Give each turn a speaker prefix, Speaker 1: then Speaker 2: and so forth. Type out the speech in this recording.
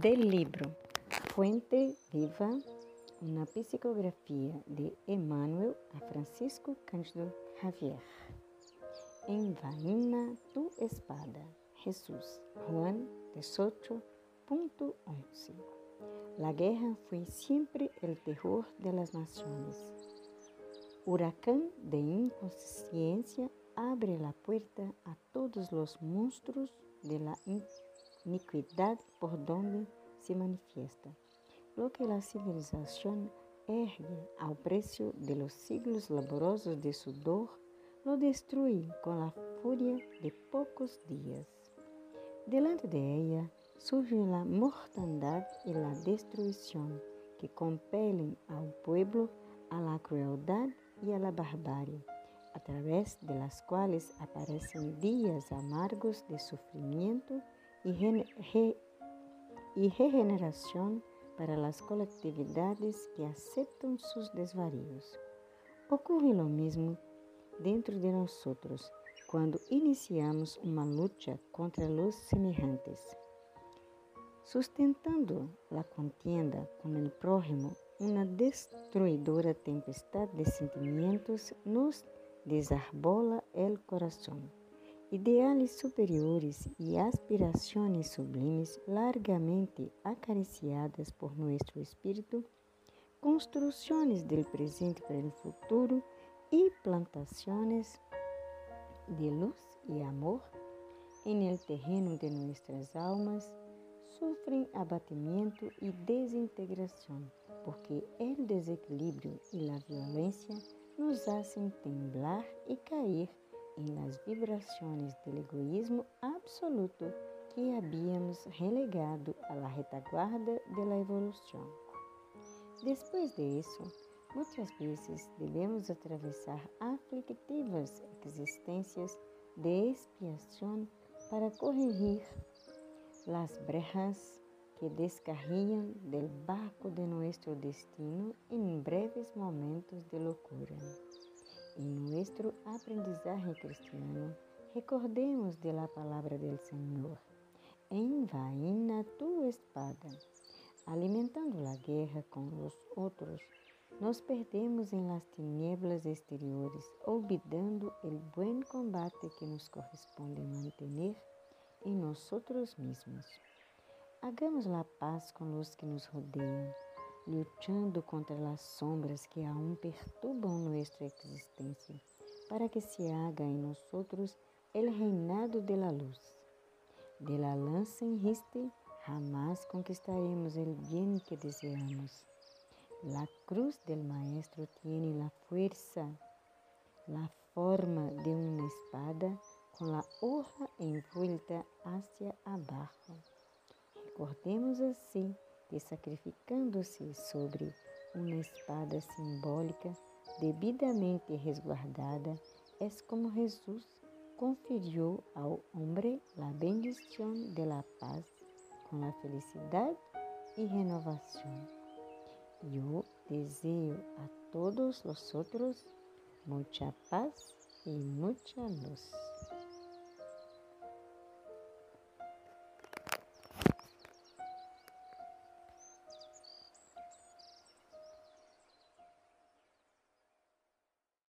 Speaker 1: Del libro Fuente Viva, una psicografía de Emmanuel a Francisco Cândido Javier. Envaina tu espada, Jesús. Juan 18.11. La guerra fue siempre el terror de las naciones. Huracán de inconsciencia abre la puerta a todos los monstruos de la iniquidad por donde se manifiesta. Lo que la civilización ergue ao precio de los siglos laborosos de sudor, lo destruye con la furia de pocos días. Delante de ella surge la mortandad y la destrucción que compelen al pueblo a la crueldad y a la barbarie, a través de las cuales aparecen días amargos de sufrimiento y, re y regeneración para las colectividades que aceptan sus desvaríos. Ocurre lo mismo dentro de nosotros quando iniciamos uma luta contra los semejantes. Sustentando la contienda con el prójimo, una destruidora tempestad de sentimientos nos desarbola el corazón. Ideales superiores e aspirações sublimes largamente acariciadas por nosso espírito, construções do presente para o futuro e plantações de luz e amor em el terreno de nossas almas sofrem abatimento e desintegração, porque o desequilíbrio e a violência nos hacen temblar e cair em las vibrações do egoísmo absoluto que habíamos relegado a la retaguarda de la evolução. Depois de isso, muitas vezes devemos atravessar aflictivas existências de expiação para corrigir las brejas que descarriam del barco de nuestro destino em breves momentos de loucura. Em nosso aprendizagem cristiano, recordemos de la palavra del Senhor. Envaina tu espada. Alimentando a guerra com os outros, nos perdemos em las tinieblas exteriores, olvidando el buen combate que nos corresponde mantener em nós mesmos. Hagamos la paz com os que nos rodeiam lutando contra as sombras que aún perturbam nossa existência, para que se haga em nós el reinado de la luz. De la lança en riste jamás conquistaremos el bien que deseamos. La cruz del Maestro tiene la fuerza, la forma de una espada con la hoja envuelta hacia abajo. Recordemos assim que sacrificando-se sobre uma espada simbólica devidamente resguardada, é como Jesus conferiu ao homem a bendição de la paz com a felicidade e renovação. Eu desejo a todos os outros muita paz e muita luz.